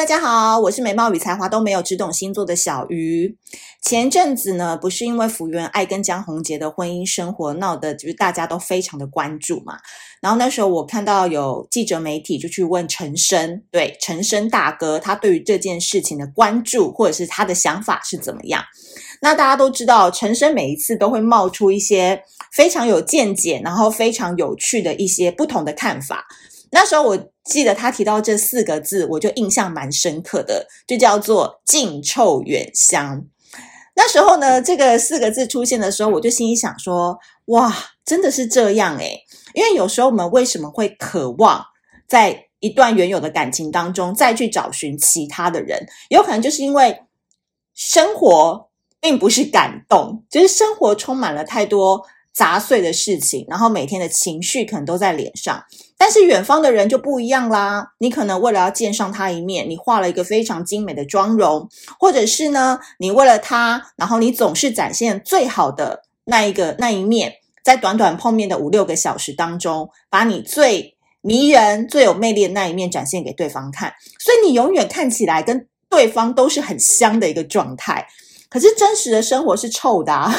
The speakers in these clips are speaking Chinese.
大家好，我是美貌与才华都没有，只懂星座的小鱼。前阵子呢，不是因为福原爱跟江宏杰的婚姻生活闹得就是大家都非常的关注嘛。然后那时候我看到有记者媒体就去问陈昇，对，陈昇大哥，他对于这件事情的关注或者是他的想法是怎么样？那大家都知道，陈昇每一次都会冒出一些非常有见解，然后非常有趣的一些不同的看法。那时候我记得他提到这四个字，我就印象蛮深刻的，就叫做“近臭远香”。那时候呢，这个四个字出现的时候，我就心里想说：“哇，真的是这样诶。”因为有时候我们为什么会渴望在一段原有的感情当中再去找寻其他的人？有可能就是因为生活并不是感动，就是生活充满了太多。杂碎的事情，然后每天的情绪可能都在脸上，但是远方的人就不一样啦。你可能为了要见上他一面，你画了一个非常精美的妆容，或者是呢，你为了他，然后你总是展现最好的那一个那一面，在短短碰面的五六个小时当中，把你最迷人、最有魅力的那一面展现给对方看，所以你永远看起来跟对方都是很香的一个状态。可是真实的生活是臭的啊。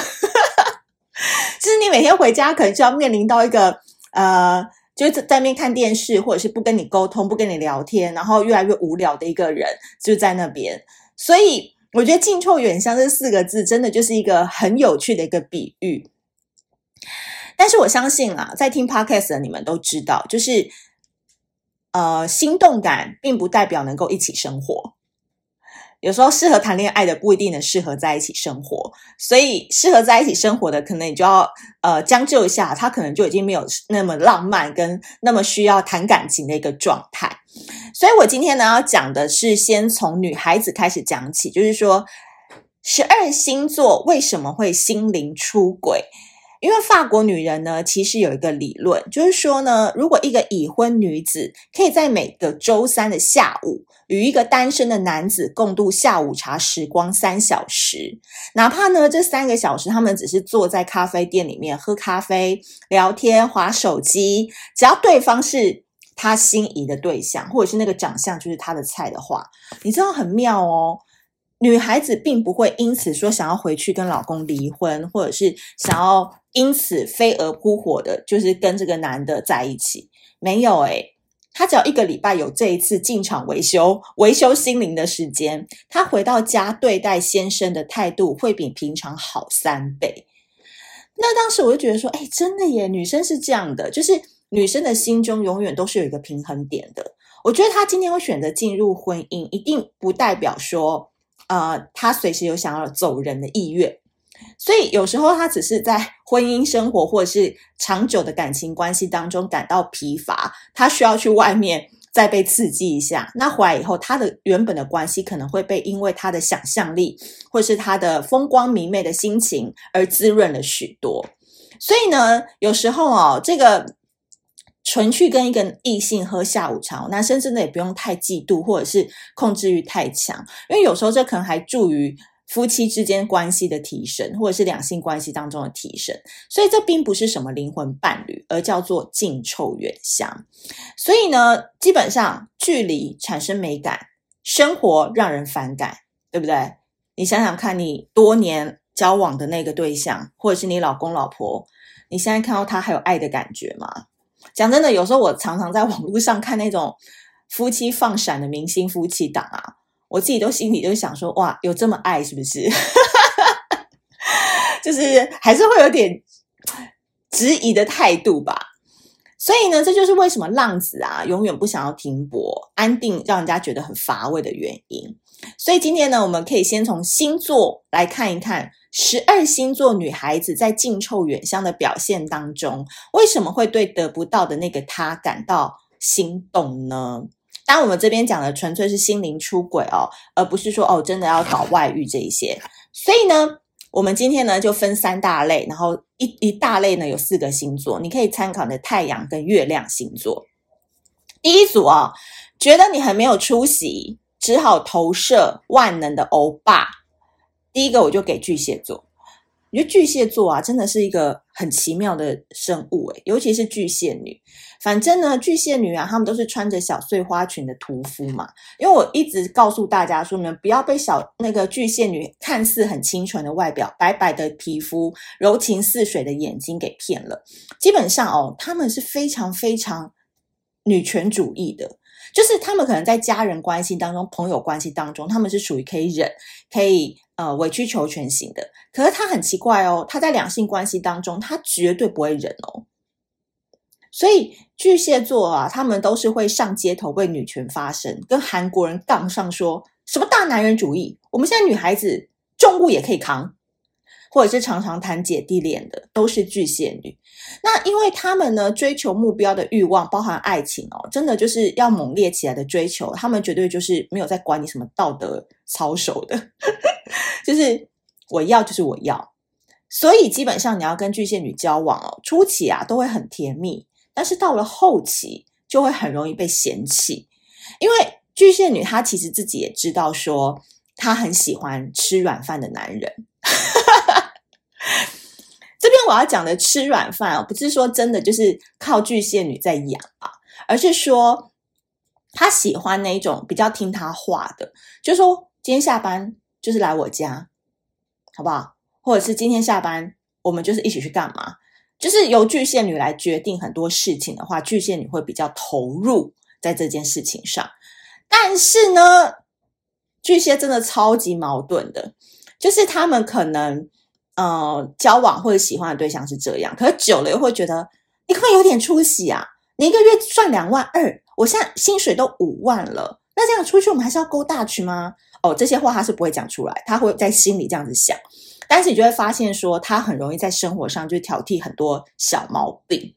就是你每天回家，可能就要面临到一个呃，就是在那边看电视，或者是不跟你沟通、不跟你聊天，然后越来越无聊的一个人，就在那边。所以我觉得“近臭远香”这四个字，真的就是一个很有趣的一个比喻。但是我相信啊，在听 Podcast 的你们都知道，就是呃，心动感并不代表能够一起生活。有时候适合谈恋爱的不一定能适合在一起生活，所以适合在一起生活的，可能你就要呃将就一下，他可能就已经没有那么浪漫跟那么需要谈感情的一个状态。所以我今天呢要讲的是先从女孩子开始讲起，就是说十二星座为什么会心灵出轨。因为法国女人呢，其实有一个理论，就是说呢，如果一个已婚女子可以在每个周三的下午与一个单身的男子共度下午茶时光三小时，哪怕呢这三个小时他们只是坐在咖啡店里面喝咖啡、聊天、滑手机，只要对方是他心仪的对象，或者是那个长相就是他的菜的话，你知道很妙哦。女孩子并不会因此说想要回去跟老公离婚，或者是想要因此飞蛾扑火的，就是跟这个男的在一起。没有诶，她只要一个礼拜有这一次进场维修、维修心灵的时间，她回到家对待先生的态度会比平常好三倍。那当时我就觉得说，哎，真的耶，女生是这样的，就是女生的心中永远都是有一个平衡点的。我觉得她今天会选择进入婚姻，一定不代表说。呃，他随时有想要走人的意愿，所以有时候他只是在婚姻生活或者是长久的感情关系当中感到疲乏，他需要去外面再被刺激一下。那回来以后，他的原本的关系可能会被因为他的想象力或是他的风光明媚的心情而滋润了许多。所以呢，有时候哦，这个。纯去跟一个异性喝下午茶，男生真的也不用太嫉妒，或者是控制欲太强，因为有时候这可能还助于夫妻之间关系的提升，或者是两性关系当中的提升。所以这并不是什么灵魂伴侣，而叫做近臭远香。所以呢，基本上距离产生美感，生活让人反感，对不对？你想想看，你多年交往的那个对象，或者是你老公老婆，你现在看到他还有爱的感觉吗？讲真的，有时候我常常在网络上看那种夫妻放闪的明星夫妻档啊，我自己都心里就想说，哇，有这么爱是不是？就是还是会有点质疑的态度吧。所以呢，这就是为什么浪子啊永远不想要停泊、安定，让人家觉得很乏味的原因。所以今天呢，我们可以先从星座来看一看。十二星座女孩子在近臭远香的表现当中，为什么会对得不到的那个他感到心动呢？当然，我们这边讲的纯粹是心灵出轨哦，而不是说哦真的要搞外遇这一些。所以呢，我们今天呢就分三大类，然后一一大类呢有四个星座，你可以参考你的太阳跟月亮星座。第一组啊、哦，觉得你很没有出息，只好投射万能的欧巴。第一个我就给巨蟹座，我觉得巨蟹座啊，真的是一个很奇妙的生物诶，尤其是巨蟹女。反正呢，巨蟹女啊，她们都是穿着小碎花裙的屠夫嘛。因为我一直告诉大家说，你们不要被小那个巨蟹女看似很清纯的外表、白白的皮肤、柔情似水的眼睛给骗了。基本上哦，她们是非常非常女权主义的。就是他们可能在家人关系当中、朋友关系当中，他们是属于可以忍、可以呃委曲求全型的。可是他很奇怪哦，他在两性关系当中，他绝对不会忍哦。所以巨蟹座啊，他们都是会上街头为女权发声，跟韩国人杠上说什么大男人主义，我们现在女孩子重物也可以扛。或者是常常谈姐弟恋的，都是巨蟹女。那因为他们呢，追求目标的欲望，包含爱情哦，真的就是要猛烈起来的追求。他们绝对就是没有在管你什么道德操守的，就是我要就是我要。所以基本上你要跟巨蟹女交往哦，初期啊都会很甜蜜，但是到了后期就会很容易被嫌弃，因为巨蟹女她其实自己也知道说，她很喜欢吃软饭的男人。我要讲的吃软饭，不是说真的就是靠巨蟹女在养啊，而是说他喜欢那一种比较听他话的，就说今天下班就是来我家，好不好？或者是今天下班我们就是一起去干嘛？就是由巨蟹女来决定很多事情的话，巨蟹女会比较投入在这件事情上。但是呢，巨蟹真的超级矛盾的，就是他们可能。呃，交往或者喜欢的对象是这样，可是久了又会觉得你会有点出息啊！你一个月赚两万二，我现在薪水都五万了，那这样出去我们还是要勾大去吗？哦，这些话他是不会讲出来，他会在心里这样子想，但是你就会发现说，他很容易在生活上就挑剔很多小毛病。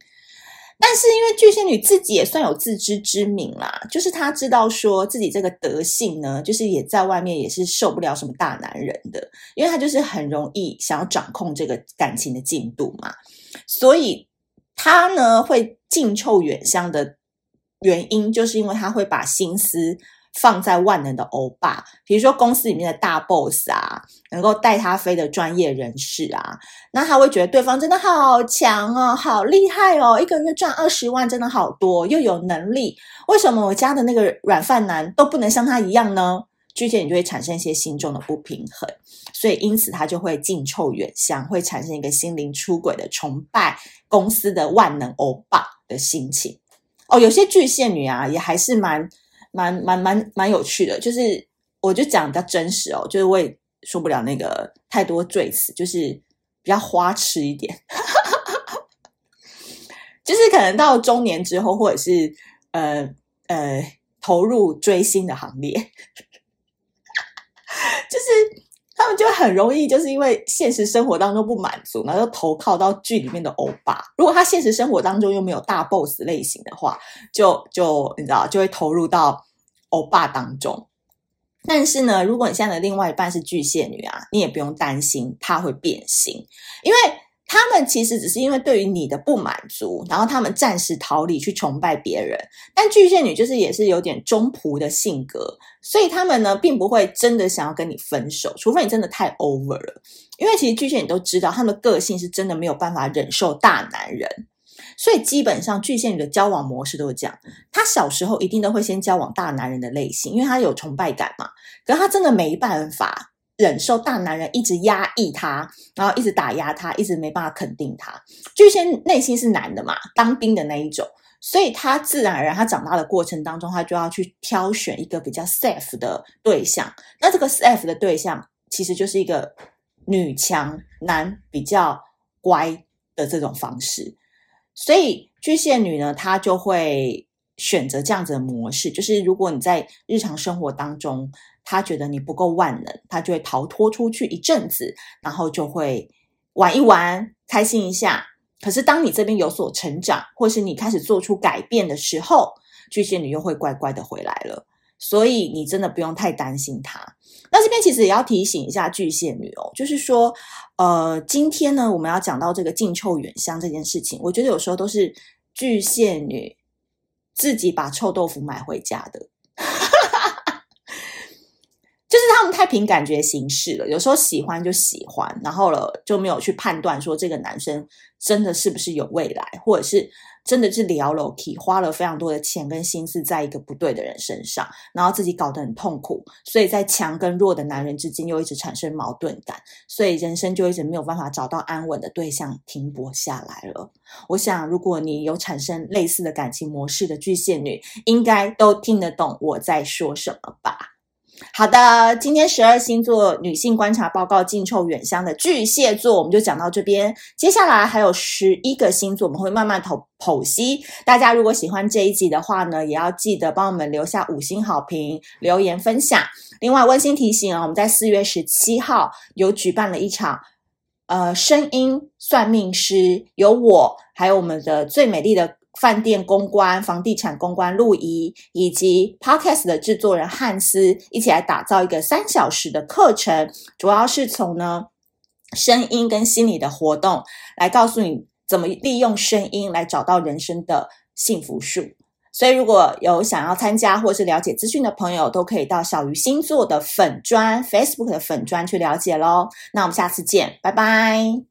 但是因为巨蟹女自己也算有自知之明啦，就是她知道说自己这个德性呢，就是也在外面也是受不了什么大男人的，因为她就是很容易想要掌控这个感情的进度嘛，所以她呢会近臭远香的原因，就是因为她会把心思。放在万能的欧巴，比如说公司里面的大 boss 啊，能够带他飞的专业人士啊，那他会觉得对方真的好强哦，好厉害哦，一个月赚二十万真的好多，又有能力，为什么我家的那个软饭男都不能像他一样呢？巨蟹你就会产生一些心中的不平衡，所以因此他就会近臭远香，会产生一个心灵出轨的崇拜公司的万能欧巴的心情。哦，有些巨蟹女啊，也还是蛮。蛮蛮蛮蛮有趣的，就是我就讲比较真实哦，就是我也说不了那个太多赘词，就是比较花痴一点，就是可能到中年之后，或者是呃呃投入追星的行列，就是他们就很容易就是因为现实生活当中不满足，然后投靠到剧里面的欧巴。如果他现实生活当中又没有大 boss 类型的话，就就你知道就会投入到。欧巴当中，但是呢，如果你现在的另外一半是巨蟹女啊，你也不用担心她会变心，因为他们其实只是因为对于你的不满足，然后他们暂时逃离去崇拜别人。但巨蟹女就是也是有点忠仆的性格，所以他们呢并不会真的想要跟你分手，除非你真的太 over 了。因为其实巨蟹女都知道，他们的个性是真的没有办法忍受大男人。所以基本上巨蟹女的交往模式都是这样，她小时候一定都会先交往大男人的类型，因为她有崇拜感嘛。可是她真的没办法忍受大男人一直压抑她，然后一直打压她，一直没办法肯定她。巨蟹内心是男的嘛，当兵的那一种，所以她自然而然，她长大的过程当中，她就要去挑选一个比较 safe 的对象。那这个 safe 的对象其实就是一个女强男比较乖的这种方式。所以巨蟹女呢，她就会选择这样子的模式，就是如果你在日常生活当中，他觉得你不够万能，他就会逃脱出去一阵子，然后就会玩一玩，开心一下。可是当你这边有所成长，或是你开始做出改变的时候，巨蟹女又会乖乖的回来了。所以你真的不用太担心她。那这边其实也要提醒一下巨蟹女哦，就是说，呃，今天呢，我们要讲到这个近臭远香这件事情，我觉得有时候都是巨蟹女自己把臭豆腐买回家的。太凭感觉行事了，有时候喜欢就喜欢，然后了就没有去判断说这个男生真的是不是有未来，或者是真的是聊了体花了非常多的钱跟心思在一个不对的人身上，然后自己搞得很痛苦，所以在强跟弱的男人之间又一直产生矛盾感，所以人生就一直没有办法找到安稳的对象停泊下来了。我想，如果你有产生类似的感情模式的巨蟹女，应该都听得懂我在说什么吧。好的，今天十二星座女性观察报告近臭远香的巨蟹座，我们就讲到这边。接下来还有十一个星座，我们会慢慢剖剖析。大家如果喜欢这一集的话呢，也要记得帮我们留下五星好评、留言分享。另外，温馨提醒啊，我们在四月十七号有举办了一场呃声音算命师，有我，还有我们的最美丽的。饭店公关、房地产公关陆怡，以及 Podcast 的制作人汉斯一起来打造一个三小时的课程，主要是从呢声音跟心理的活动来告诉你怎么利用声音来找到人生的幸福树。所以如果有想要参加或是了解资讯的朋友，都可以到小鱼星座的粉专 Facebook 的粉专去了解喽。那我们下次见，拜拜。